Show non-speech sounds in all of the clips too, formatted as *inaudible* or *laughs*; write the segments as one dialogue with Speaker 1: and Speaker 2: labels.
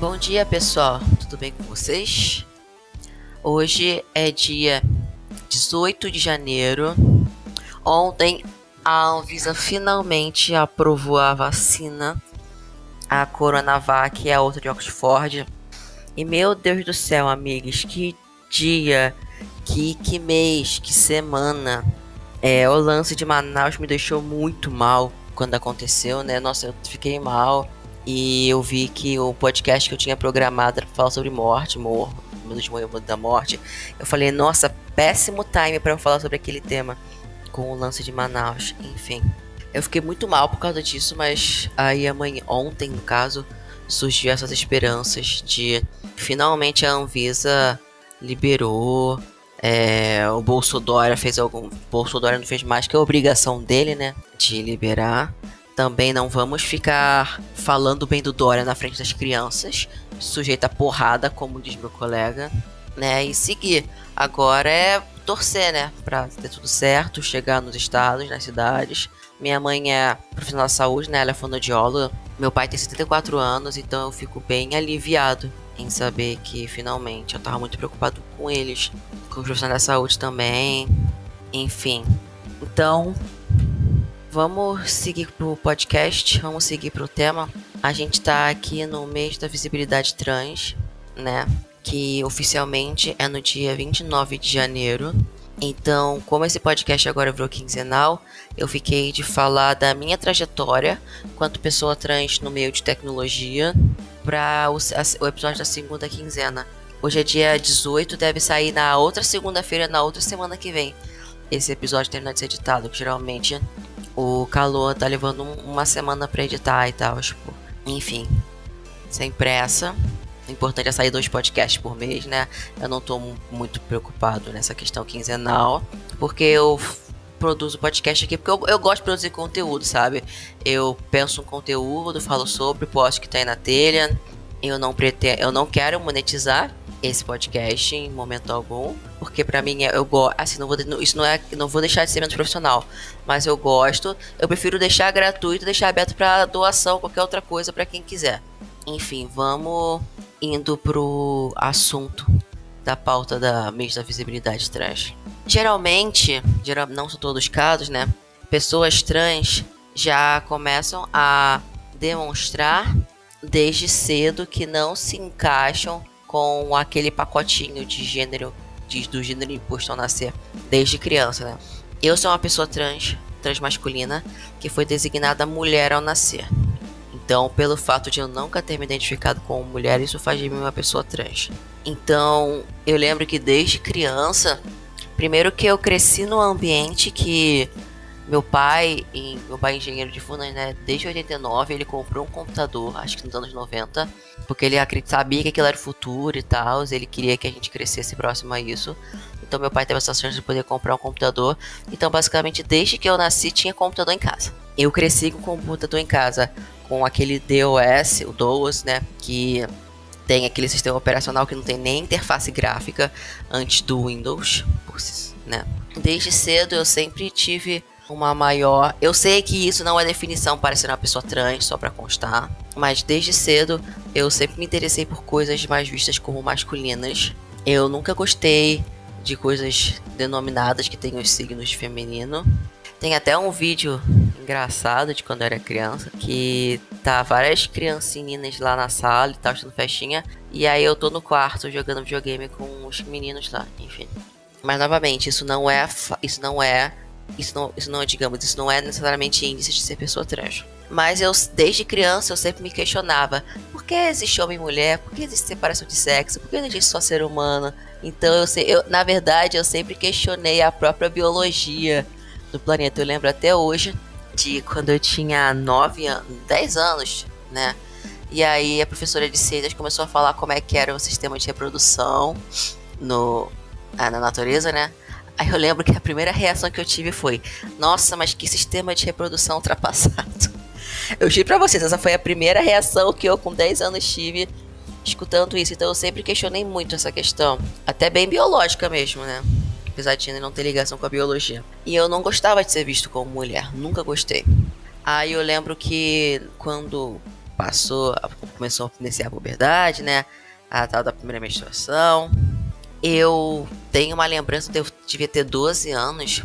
Speaker 1: Bom dia, pessoal. Tudo bem com vocês? Hoje é dia 18 de janeiro. Ontem a Anvisa finalmente aprovou a vacina, a Coronavac e a outra de Oxford. E meu Deus do céu, amigos, que dia, que, que mês, que semana. É, o lance de Manaus me deixou muito mal quando aconteceu, né? Nossa, eu fiquei mal. E eu vi que o podcast que eu tinha programado era falar sobre morte, morro, minuto de da morte. Eu falei, nossa, péssimo time para eu falar sobre aquele tema com o lance de Manaus, enfim. Eu fiquei muito mal por causa disso, mas aí amanhã, ontem, no caso, surgiu essas esperanças de finalmente a Anvisa liberou. É, o Bolsonaro fez algum. Bolsonaro não fez mais que a obrigação dele, né? De liberar. Também não vamos ficar falando bem do Dória na frente das crianças, sujeita a porrada, como diz meu colega, né? E seguir. Agora é torcer, né? Pra ter tudo certo, chegar nos estados, nas cidades. Minha mãe é profissional da saúde, né? Ela é fonoaudióloga. Meu pai tem 74 anos, então eu fico bem aliviado em saber que finalmente eu tava muito preocupado com eles, com os profissionais da saúde também. Enfim. Então, Vamos seguir pro podcast, vamos seguir pro tema. A gente tá aqui no mês da visibilidade trans, né? Que oficialmente é no dia 29 de janeiro. Então, como esse podcast agora virou quinzenal, eu fiquei de falar da minha trajetória quanto pessoa trans no meio de tecnologia para o, o episódio da segunda quinzena. Hoje é dia 18, deve sair na outra segunda-feira, na outra semana que vem. Esse episódio termina de ser editado, que geralmente o calor tá levando uma semana para editar e tal, tipo, enfim, sem pressa. O importante é sair dois podcasts por mês, né? Eu não tô muito preocupado nessa questão quinzenal, porque eu produzo podcast aqui porque eu, eu gosto de produzir conteúdo, sabe? Eu penso um conteúdo, falo sobre, posto que tá aí na telha. Eu não pretendo, eu não quero monetizar, esse podcast em momento algum, porque para mim é, eu gosto, assim, não vou isso não é, não vou deixar de ser menos profissional, mas eu gosto, eu prefiro deixar gratuito, deixar aberto para doação, qualquer outra coisa para quem quiser. Enfim, vamos indo pro assunto da pauta da mês da visibilidade trans. Geralmente, geral, não são todos os casos, né? Pessoas trans já começam a demonstrar desde cedo que não se encaixam com aquele pacotinho de gênero, de, do gênero imposto ao nascer, desde criança, né? Eu sou uma pessoa trans, transmasculina, que foi designada mulher ao nascer. Então, pelo fato de eu nunca ter me identificado como mulher, isso faz de mim uma pessoa trans. Então, eu lembro que desde criança, primeiro que eu cresci num ambiente que meu pai, em, meu pai é engenheiro de Funas, né? Desde 89 ele comprou um computador, acho que nos anos 90, porque ele sabia que aquilo era o futuro e tal, ele queria que a gente crescesse próximo a isso. Então meu pai teve essa chance de poder comprar um computador. Então basicamente desde que eu nasci tinha computador em casa. Eu cresci com computador em casa, com aquele DOS, o DOS, né? Que tem aquele sistema operacional que não tem nem interface gráfica antes do Windows, né? Desde cedo eu sempre tive uma maior. Eu sei que isso não é definição para ser uma pessoa trans, só para constar, mas desde cedo eu sempre me interessei por coisas mais vistas como masculinas. Eu nunca gostei de coisas denominadas que têm os signos de feminino. Tem até um vídeo engraçado de quando eu era criança, que tá várias criancinhas lá na sala e tal, fazendo festinha, e aí eu tô no quarto jogando videogame com os meninos lá, enfim. Mas novamente, isso não é isso não é isso não, isso não, digamos, isso não é necessariamente índice de ser pessoa trans. Mas eu, desde criança, eu sempre me questionava: por que existe homem e mulher? Por que existe separação de sexo? Por que não existe só ser humano? Então, eu, eu, na verdade, eu sempre questionei a própria biologia do planeta. Eu lembro até hoje de quando eu tinha 9 anos, 10 anos, né? E aí a professora de ciências começou a falar como é que era o sistema de reprodução no, ah, na natureza, né? Aí eu lembro que a primeira reação que eu tive foi: Nossa, mas que sistema de reprodução ultrapassado. *laughs* Eu juro pra vocês, essa foi a primeira reação que eu, com 10 anos, tive escutando isso. Então eu sempre questionei muito essa questão. Até bem biológica mesmo, né? Apesar de não ter ligação com a biologia. E eu não gostava de ser visto como mulher. Nunca gostei. Aí eu lembro que quando passou, começou a iniciar a puberdade, né? A tal da primeira menstruação. Eu tenho uma lembrança eu devia ter 12 anos,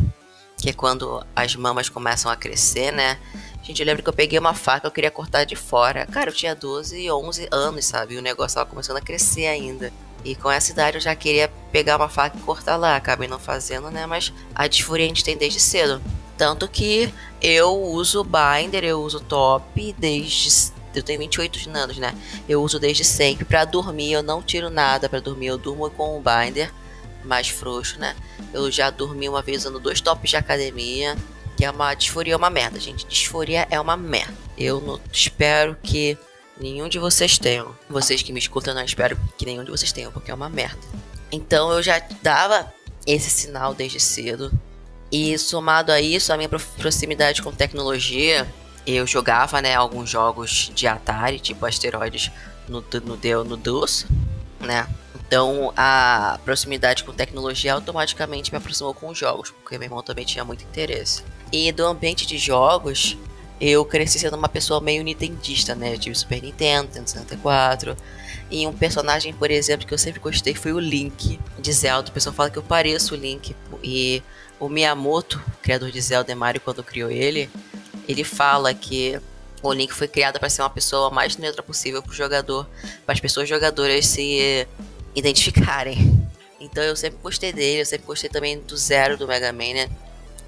Speaker 1: que é quando as mamas começam a crescer, né? Gente, eu lembro que eu peguei uma faca, eu queria cortar de fora. Cara, eu tinha 12, 11 anos, sabe? E o negócio tava começando a crescer ainda. E com essa idade eu já queria pegar uma faca e cortar lá. Acabei não fazendo, né? Mas a disforia a gente tem desde cedo. Tanto que eu uso binder, eu uso top desde. Eu tenho 28 anos, né? Eu uso desde sempre. para dormir, eu não tiro nada para dormir. Eu durmo com o binder mais frouxo, né? Eu já dormi uma vez usando dois tops de academia. Que é uma. Disforia é uma merda, gente. Disforia é uma merda. Eu não, espero que nenhum de vocês tenham. Vocês que me escutam, não espero que nenhum de vocês tenham, porque é uma merda. Então eu já dava esse sinal desde cedo. E somado a isso, a minha proximidade com tecnologia, eu jogava, né, alguns jogos de Atari, tipo Asteroides no, no, no, DOS, né? Então a proximidade com tecnologia automaticamente me aproximou com os jogos, porque meu irmão também tinha muito interesse. E do ambiente de jogos, eu cresci sendo uma pessoa meio nintendista, né? Eu tive Super Nintendo, Nintendo 64. E um personagem, por exemplo, que eu sempre gostei foi o Link de Zelda. O pessoal fala que eu pareço o Link. E o Miyamoto, criador de Zelda e Mario, quando criou ele, ele fala que o Link foi criado para ser uma pessoa mais neutra possível para o jogador, para as pessoas jogadoras se identificarem. Então eu sempre gostei dele, eu sempre gostei também do Zero do Mega Man, né?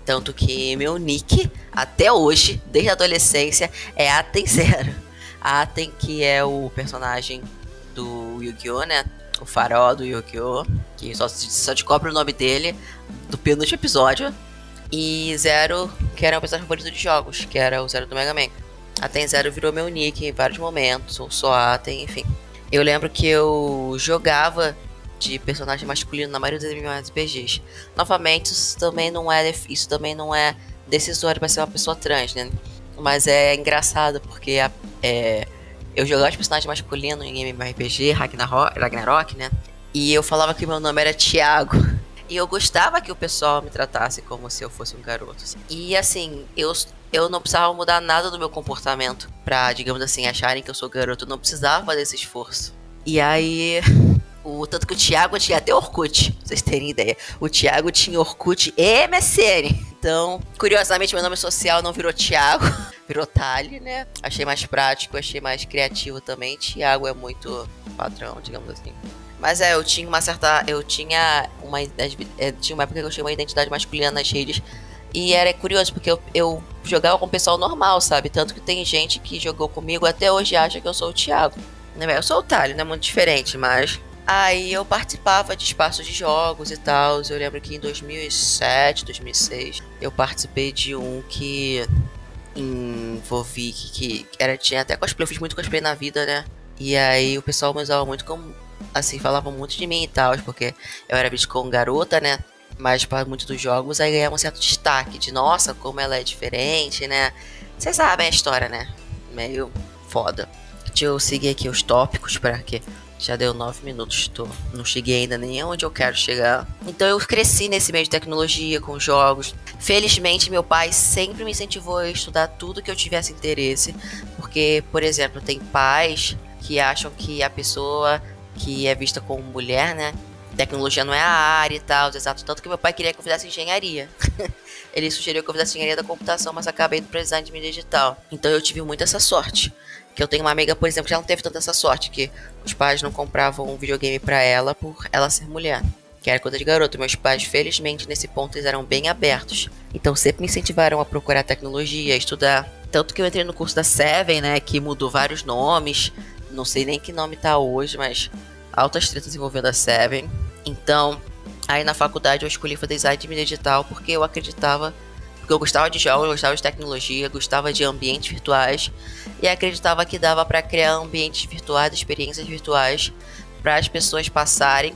Speaker 1: Tanto que meu nick, até hoje, desde a adolescência, é Aten Zero. Aten, que é o personagem do Yu-Gi-Oh!, né? O farol do Yu-Gi-Oh! Que só, só descobre o nome dele do penúltimo episódio. E Zero, que era o personagem favorito de jogos, que era o Zero do Mega Man. Aten Zero virou meu nick em vários momentos, ou só Aten, enfim. Eu lembro que eu jogava de personagem masculino na maioria dos MMORPGs. Novamente, isso também não é isso também não é decisório para ser uma pessoa trans, né? Mas é engraçado porque é, eu jogava de personagem masculino em MMORPG, Ragnarok, Ragnarok, né? E eu falava que meu nome era Thiago. E eu gostava que o pessoal me tratasse como se eu fosse um garoto. Assim. E assim, eu, eu não precisava mudar nada do meu comportamento pra, digamos assim, acharem que eu sou garoto. Eu não precisava desse esforço. E aí. O, tanto que o Thiago tinha até Orkut, pra vocês terem ideia. O Thiago tinha Orkut e MSN. Então, curiosamente, meu nome social não virou Thiago, *laughs* virou Tali, né? Achei mais prático, achei mais criativo também. Thiago é muito padrão, digamos assim. Mas é, eu tinha uma certa. Eu tinha uma. É, tinha uma época que eu tinha uma identidade masculina nas redes. E era curioso, porque eu, eu jogava com o pessoal normal, sabe? Tanto que tem gente que jogou comigo até hoje acha que eu sou o Thiago. Né, eu sou o Thalio, não é muito diferente, mas. Aí eu participava de espaços de jogos e tal. Eu lembro que em 2007, 2006, eu participei de um que envolvi que, que era tinha até cosplay, eu fiz muito cosplay na vida, né? E aí o pessoal me usava muito como assim, falavam muito de mim e tal, porque eu era visto como garota, né? Mas para muitos dos jogos aí ganhava um certo destaque de nossa, como ela é diferente, né? Vocês sabem a história, né? Meio foda. Deixa eu seguir aqui os tópicos para que já deu nove minutos, tô, não cheguei ainda nem onde eu quero chegar. Então eu cresci nesse meio de tecnologia, com jogos. Felizmente, meu pai sempre me incentivou a estudar tudo que eu tivesse interesse. Porque, por exemplo, tem pais que acham que a pessoa que é vista como mulher, né? Tecnologia não é a área e tal, exato. Tanto que meu pai queria que eu fizesse engenharia. *laughs* Ele sugeriu que eu fizesse engenharia da computação, mas acabei indo para design de mídia digital. Então eu tive muito essa sorte. Que eu tenho uma amiga, por exemplo, que já não teve tanta essa sorte, que os pais não compravam um videogame para ela por ela ser mulher. Que era coisa de garoto. Meus pais, felizmente, nesse ponto, eles eram bem abertos. Então sempre me incentivaram a procurar tecnologia, a estudar. Tanto que eu entrei no curso da Seven, né? Que mudou vários nomes não sei nem que nome tá hoje, mas altas tretas envolvendo a Seven. Então, aí na faculdade eu escolhi fazer design de mídia digital porque eu acreditava, porque eu gostava de jogos, gostava de tecnologia, gostava de ambientes virtuais e acreditava que dava para criar ambientes virtuais, experiências virtuais para as pessoas passarem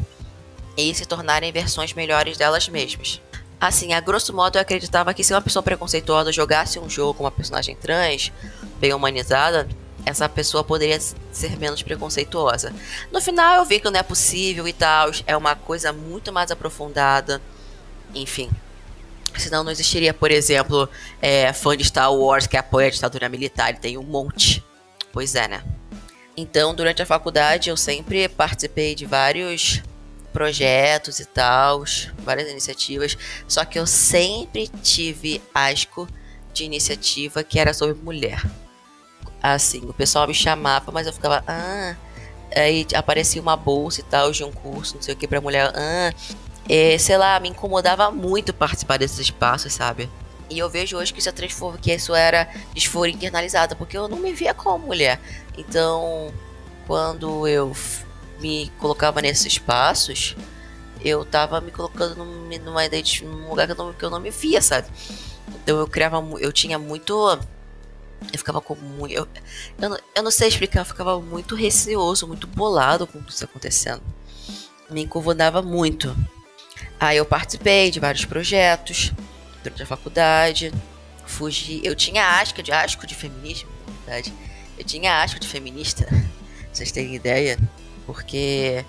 Speaker 1: e se tornarem versões melhores delas mesmas. Assim, a grosso modo eu acreditava que se uma pessoa preconceituosa jogasse um jogo com uma personagem trans, bem humanizada, essa pessoa poderia ser menos preconceituosa. No final eu vi que não é possível e tal, é uma coisa muito mais aprofundada, enfim. Senão não existiria, por exemplo, é, fã de Star Wars que apoia a ditadura militar, ele tem um monte. Pois é, né? Então, durante a faculdade, eu sempre participei de vários projetos e tal, várias iniciativas, só que eu sempre tive asco de iniciativa que era sobre mulher. Assim, o pessoal me chamava, mas eu ficava, ah, aí aparecia uma bolsa e tal de um curso, não sei o que, pra mulher, ah, é, sei lá, me incomodava muito participar desses espaços, sabe? E eu vejo hoje que isso, é transforma, que isso era disforia internalizada, porque eu não me via como mulher. Então, quando eu me colocava nesses espaços, eu tava me colocando numa ideia de num lugar que eu, não, que eu não me via, sabe? Então eu criava, eu tinha muito. Eu ficava com muito. Eu, eu, não, eu não sei explicar, eu ficava muito receoso, muito bolado com isso acontecendo. Me incomodava muito. Aí eu participei de vários projetos durante a faculdade. Fugi. Eu tinha asco de asco de feminismo, na verdade. Eu tinha asco de feminista, *laughs* vocês terem ideia. Porque,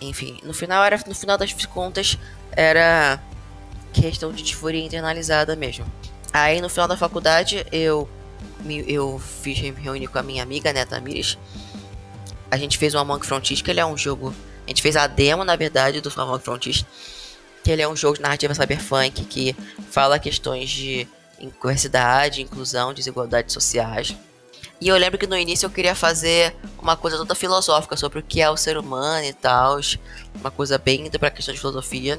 Speaker 1: enfim, no final era. No final das contas, era questão de disforia internalizada mesmo. Aí no final da faculdade eu eu fiz me reunir com a minha amiga, né, Tamires. A gente fez o Among Frontiers, que ele é um jogo. A gente fez a demo, na verdade, do Among Frontiers que ele é um jogo de narrativa cyberpunk que fala questões de diversidade, inclusão, desigualdades sociais. E eu lembro que no início eu queria fazer uma coisa toda filosófica sobre o que é o ser humano e tal, uma coisa bem indo para questão de filosofia.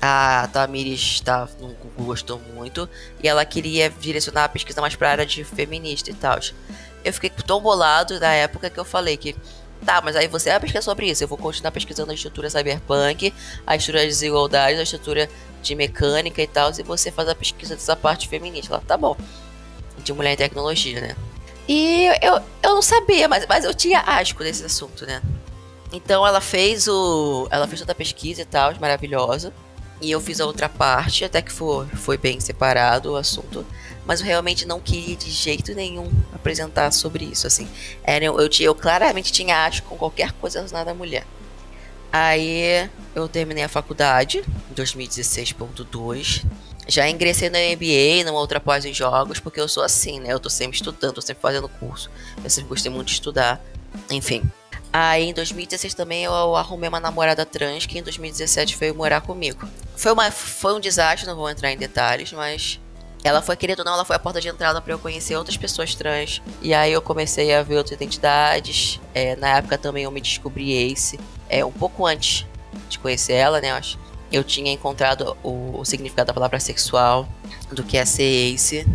Speaker 1: A Tamires tá, não gostou muito e ela queria direcionar a pesquisa mais para a área de feminista e tal. Eu fiquei tão bolado na época que eu falei que Tá, mas aí você vai pesquisar sobre isso. Eu vou continuar pesquisando a estrutura cyberpunk, a estrutura de desigualdade, a estrutura de mecânica e tal, e você faz a pesquisa dessa parte feminista. Ela, tá bom. De mulher em tecnologia, né? E eu, eu não sabia, mas, mas eu tinha asco desse assunto, né? Então ela fez o. Ela fez toda a pesquisa e tal, maravilhosa. E eu fiz a outra parte, até que foi, foi bem separado o assunto mas eu realmente não queria de jeito nenhum apresentar sobre isso, assim. Era, eu, eu, eu claramente tinha acho com qualquer coisa relacionada à mulher. Aí eu terminei a faculdade, em 2016.2. Já ingressei no MBA, numa outra pós em jogos, porque eu sou assim, né? Eu tô sempre estudando, tô sempre fazendo curso. Eu sempre gostei muito de estudar. Enfim. Aí em 2016 também eu arrumei uma namorada trans que em 2017 veio morar comigo. Foi, uma, foi um desastre, não vou entrar em detalhes, mas ela foi, querendo não, ela foi a porta de entrada para eu conhecer outras pessoas trans. E aí eu comecei a ver outras identidades. É, na época também eu me descobri Ace. É, um pouco antes de conhecer ela, né? Eu, acho, eu tinha encontrado o, o significado da palavra sexual, do que é ser Ace.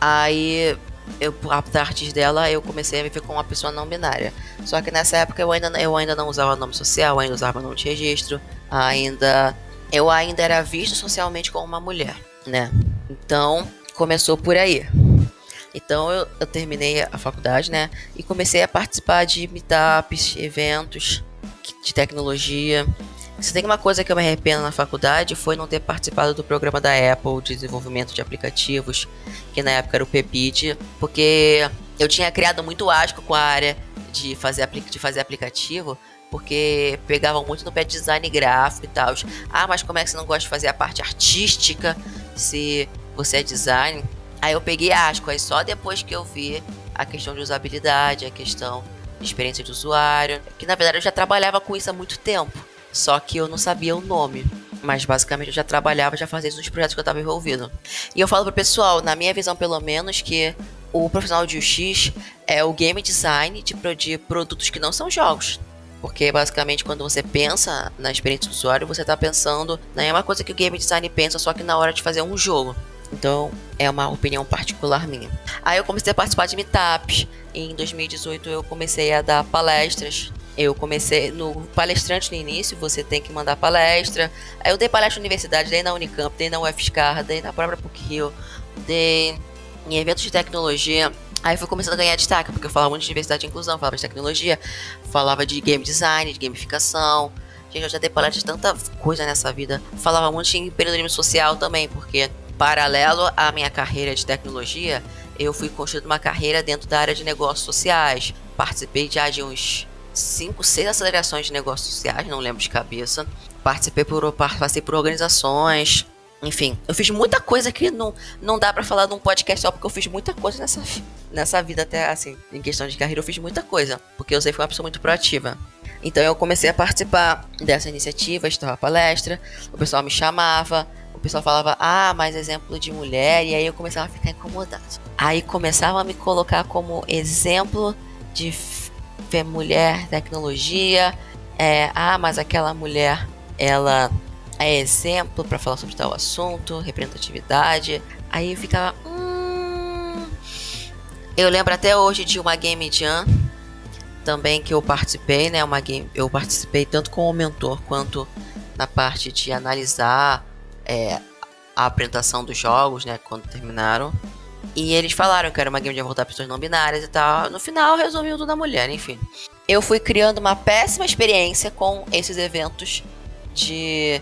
Speaker 1: Aí eu, a partir dela, eu comecei a me ver como uma pessoa não binária. Só que nessa época eu ainda, eu ainda não usava nome social, ainda usava nome de registro, ainda. Eu ainda era visto socialmente como uma mulher, né? Então, começou por aí. Então, eu, eu terminei a faculdade, né? E comecei a participar de meetups, eventos de tecnologia. Se tem uma coisa que eu me arrependo na faculdade foi não ter participado do programa da Apple de desenvolvimento de aplicativos, que na época era o PEPID, porque eu tinha criado muito asco com a área de fazer, de fazer aplicativo, porque pegavam muito no pé de design gráfico e tal. Ah, mas como é que você não gosta de fazer a parte artística? Se você é design. Aí eu peguei asco, aí só depois que eu vi a questão de usabilidade, a questão de experiência de usuário, que na verdade eu já trabalhava com isso há muito tempo, só que eu não sabia o nome. Mas basicamente eu já trabalhava, já fazia isso nos projetos que eu estava envolvido. E eu falo pro pessoal, na minha visão pelo menos, que o profissional de UX é o game design de, de produtos que não são jogos. Porque basicamente quando você pensa na experiência do usuário, você está pensando na mesma coisa que o game design pensa, só que na hora de fazer um jogo. Então, é uma opinião particular minha. Aí eu comecei a participar de meetups. Em 2018 eu comecei a dar palestras. Eu comecei no palestrante no início, você tem que mandar palestra. Aí eu dei palestra na universidade, dei na Unicamp, dei na UFSCar, dei na própria PUC-Rio, dei em eventos de tecnologia. Aí foi começando a ganhar destaque, porque eu falava muito de diversidade e inclusão, falava de tecnologia, falava de game design, de gamificação. Gente, eu já dei palestra de tanta coisa nessa vida. Falava muito de empreendedorismo social também, porque Paralelo à minha carreira de tecnologia, eu fui construindo uma carreira dentro da área de negócios sociais. Participei de uns 5, 6 acelerações de negócios sociais, não lembro de cabeça. Participei por, passei por organizações, Enfim, eu fiz muita coisa que não, não dá para falar num podcast só, porque eu fiz muita coisa nessa, nessa vida até, assim, em questão de carreira, eu fiz muita coisa. Porque eu sempre fui uma pessoa muito proativa. Então eu comecei a participar dessa iniciativa, estava palestra, o pessoal me chamava, o pessoal falava, ah, mais exemplo de mulher, e aí eu começava a ficar incomodado. Aí começava a me colocar como exemplo de mulher, tecnologia, é, ah, mas aquela mulher, ela é exemplo para falar sobre tal assunto, representatividade. Aí ficava. Hum... Eu lembro até hoje de uma Game Jam também que eu participei, né? Uma game, eu participei tanto como mentor quanto na parte de analisar é, a apresentação dos jogos, né? Quando terminaram. E eles falaram que era uma game de voltar pessoas não binárias e tal. No final resumiu tudo na mulher, enfim. Eu fui criando uma péssima experiência com esses eventos de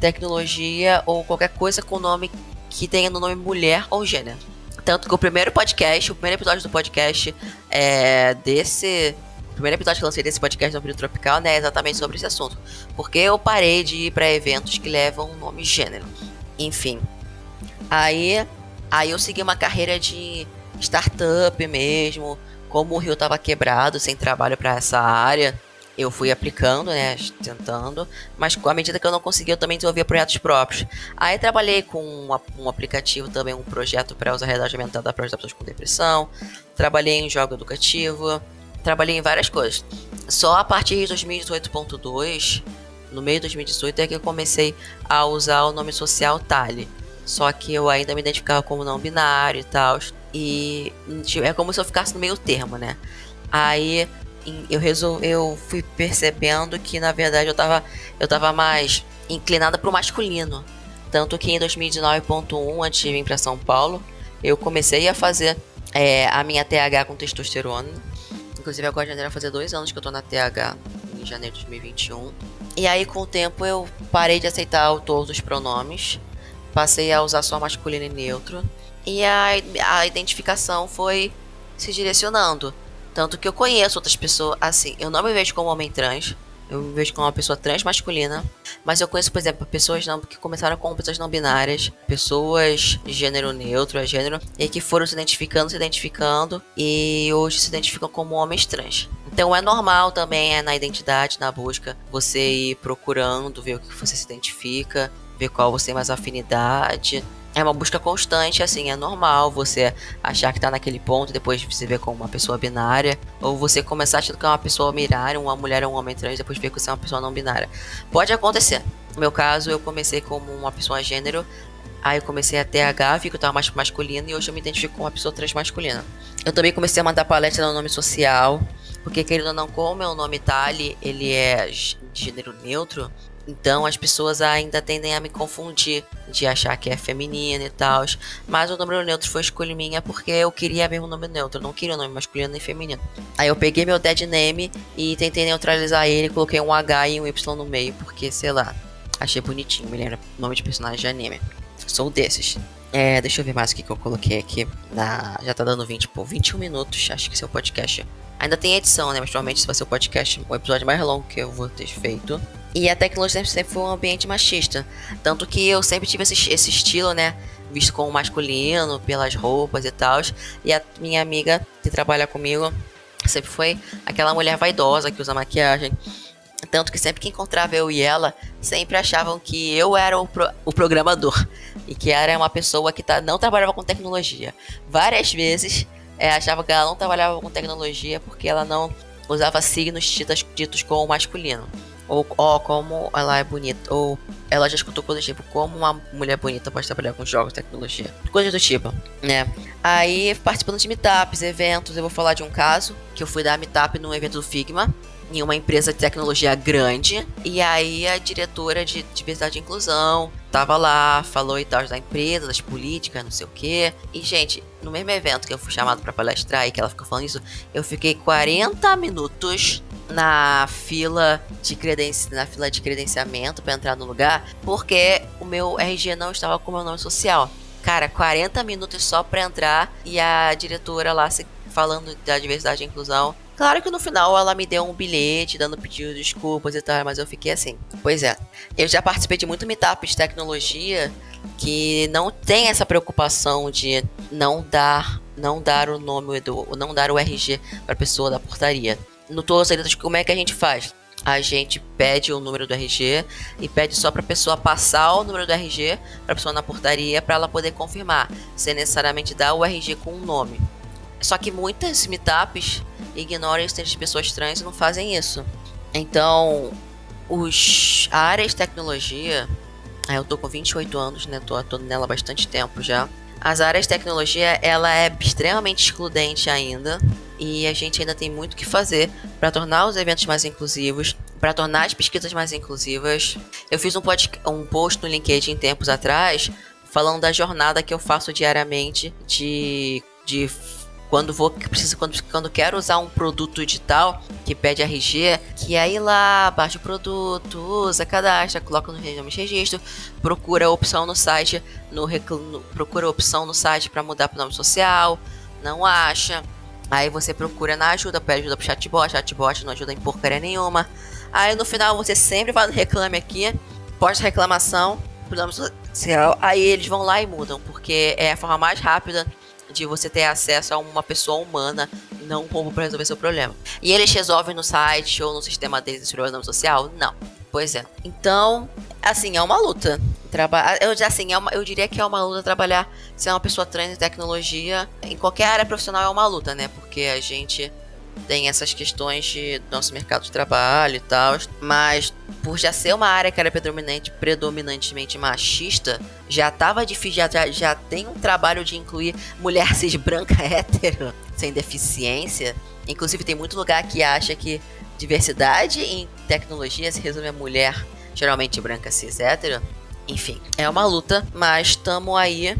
Speaker 1: tecnologia ou qualquer coisa com nome que tenha no nome mulher ou gênero. Tanto que o primeiro podcast, o primeiro episódio do podcast é desse. O primeiro episódio que eu lancei desse podcast no Período Tropical, né, é exatamente sobre esse assunto. Porque eu parei de ir para eventos que levam o nome gênero. Enfim. Aí, aí eu segui uma carreira de startup mesmo. Como o Rio tava quebrado, sem trabalho para essa área, eu fui aplicando, né, tentando, mas à medida que eu não conseguia, eu também desenvolvia projetos próprios. Aí trabalhei com um, um aplicativo também, um projeto para usar realidade aumentada para ajudar pessoas com depressão, trabalhei em jogo educativo, trabalhei em várias coisas. Só a partir de 2018.2, no meio de 2018, é que eu comecei a usar o nome social Tali. Só que eu ainda me identificava como não binário e tal. E é como se eu ficasse no meio termo, né? Aí eu resolvi, eu fui percebendo que na verdade eu tava, eu tava mais inclinada pro masculino. Tanto que em 2019.1, antes de vir para São Paulo, eu comecei a fazer é, a minha TH com testosterona. Inclusive agora em janeiro vai fazer dois anos que eu tô na TH, em janeiro de 2021. E aí com o tempo eu parei de aceitar todos os pronomes, passei a usar só masculino e neutro. E a, a identificação foi se direcionando. Tanto que eu conheço outras pessoas, assim, eu não me vejo como homem trans, eu me vejo como uma pessoa trans masculina, mas eu conheço, por exemplo, pessoas não, que começaram como pessoas não binárias, pessoas de gênero neutro, a gênero, e que foram se identificando, se identificando, e hoje se identificam como homens trans. Então é normal também, é na identidade, na busca, você ir procurando, ver o que você se identifica, ver qual você tem mais afinidade, é uma busca constante, assim, é normal você achar que tá naquele ponto, depois você ver como uma pessoa binária, ou você começar achando que é uma pessoa binária, uma mulher ou um homem trans, depois ver que você é uma pessoa não binária. Pode acontecer. No meu caso, eu comecei como uma pessoa gênero, aí eu comecei a TH, vi que eu tava mais masculino, e hoje eu me identifico como uma pessoa trans masculina. Eu também comecei a mandar palestra no nome social, porque querendo ou não, como meu nome Tali, ele é de gênero neutro, então as pessoas ainda tendem a me confundir de achar que é feminino e tal. Mas o número neutro foi escolha minha porque eu queria mesmo o nome neutro, eu não queria o nome masculino nem feminino. Aí eu peguei meu dead name e tentei neutralizar ele, coloquei um H e um Y no meio, porque sei lá, achei bonitinho, me lembra nome de personagem de anime. Sou desses. É, deixa eu ver mais o que, que eu coloquei aqui. Na, já tá dando 20, pô, 21 minutos. Acho que seu podcast. Ainda tem edição, né? Mas provavelmente se vai ser o podcast, o episódio mais longo que eu vou ter feito. E a tecnologia sempre foi um ambiente machista. Tanto que eu sempre tive esse, esse estilo, né? Visto como masculino, pelas roupas e tal. E a minha amiga que trabalha comigo sempre foi aquela mulher vaidosa que usa maquiagem. Tanto que sempre que encontrava eu e ela, sempre achavam que eu era o, pro, o programador. E que era uma pessoa que tá, não trabalhava com tecnologia. Várias vezes é, achavam que ela não trabalhava com tecnologia porque ela não usava signos ditos, ditos como masculino. Ou, ó, como ela é bonita. Ou ela já escutou coisas tipo, como uma mulher bonita pode trabalhar com jogos, tecnologia. Coisas do tipo, né? Aí, participando de meetups, eventos, eu vou falar de um caso que eu fui dar meetup num evento do Figma em uma empresa de tecnologia grande. E aí a diretora de diversidade e inclusão tava lá, falou e tal da empresa, das políticas, não sei o que. E, gente, no mesmo evento que eu fui chamado para palestrar e que ela ficou falando isso, eu fiquei 40 minutos na fila de credenci... na fila de credenciamento para entrar no lugar, porque o meu RG não estava com o meu nome social. Cara, 40 minutos só para entrar e a diretora lá falando da diversidade e inclusão Claro que no final ela me deu um bilhete dando pedido de desculpas e tal, mas eu fiquei assim. Pois é. Eu já participei de muito meetup de tecnologia que não tem essa preocupação de não dar não dar o nome do não dar o RG para pessoa da portaria. No todos eles como é que a gente faz? A gente pede o número do RG e pede só para a pessoa passar o número do RG para a pessoa na portaria para ela poder confirmar, sem necessariamente dar o RG com o um nome. Só que muitas meetups ignoram isso de pessoas trans e não fazem isso. Então, os, a área de tecnologia, eu tô com 28 anos, né? Tô atuando nela há bastante tempo já. As áreas de tecnologia, ela é extremamente excludente ainda. E a gente ainda tem muito que fazer para tornar os eventos mais inclusivos, para tornar as pesquisas mais inclusivas. Eu fiz um, um post no LinkedIn tempos atrás falando da jornada que eu faço diariamente de, de quando vou preciso quando, quando quero usar um produto digital que pede RG, que aí lá baixa o produto, usa, cadastra, coloca no registro, procura a opção no site, no, no procura a opção no site para mudar para o nome social, não acha. Aí você procura na ajuda, pede ajuda pro chatbot, chatbot não ajuda em porcaria nenhuma. Aí no final você sempre vai no reclame aqui, posta reclamação pro nome social, aí eles vão lá e mudam, porque é a forma mais rápida de você ter acesso a uma pessoa humana não um robô para resolver seu problema. E eles resolvem no site ou no sistema deles esse problema social? Não. Pois é. Então, assim, é uma luta. Eu, assim, é uma, eu diria que é uma luta trabalhar ser uma pessoa trans em tecnologia. Em qualquer área profissional é uma luta, né? Porque a gente tem essas questões de nosso mercado de trabalho e tal, mas por já ser uma área que era predominante, predominantemente machista, já tava difícil, já, já tem um trabalho de incluir mulher *laughs* cis branca hétero sem deficiência. Inclusive tem muito lugar que acha que diversidade em tecnologia se resume a mulher geralmente branca cis hétero. Enfim, é uma luta, mas estamos aí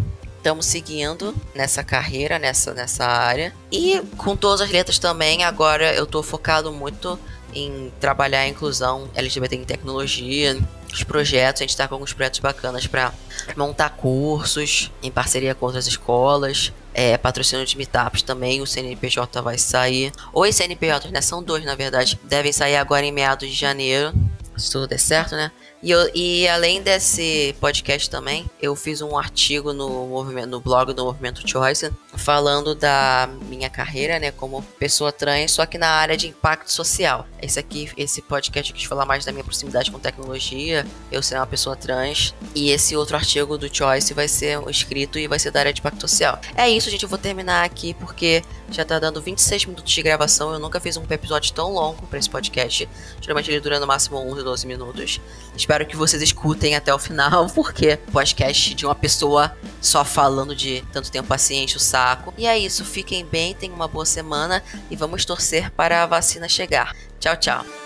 Speaker 1: estamos seguindo nessa carreira, nessa, nessa área. E com todas as letras também, agora eu estou focado muito em trabalhar a inclusão LGBT em tecnologia, os projetos, a gente está com alguns projetos bacanas para montar cursos em parceria com outras escolas, é, patrocínio de meetups também, o CNPJ vai sair. Os CNPJs, né, são dois na verdade, devem sair agora em meados de janeiro, se tudo der certo, né? E, eu, e além desse podcast também, eu fiz um artigo no, movimento, no blog do Movimento Choice falando da minha carreira, né, como pessoa trans, só que na área de impacto social. Esse aqui, esse podcast quis falar mais da minha proximidade com tecnologia, eu ser uma pessoa trans, e esse outro artigo do Choice vai ser escrito e vai ser da área de impacto social. É isso, gente, eu vou terminar aqui porque já tá dando 26 minutos de gravação, eu nunca fiz um episódio tão longo para esse podcast. Geralmente ele dura no máximo 11, 12 minutos. Espero que vocês escutem até o final, *laughs* porque podcast de uma pessoa só falando de tanto tempo paciente, o E é isso, fiquem bem, tenham uma boa semana e vamos torcer para a vacina chegar. Tchau, tchau.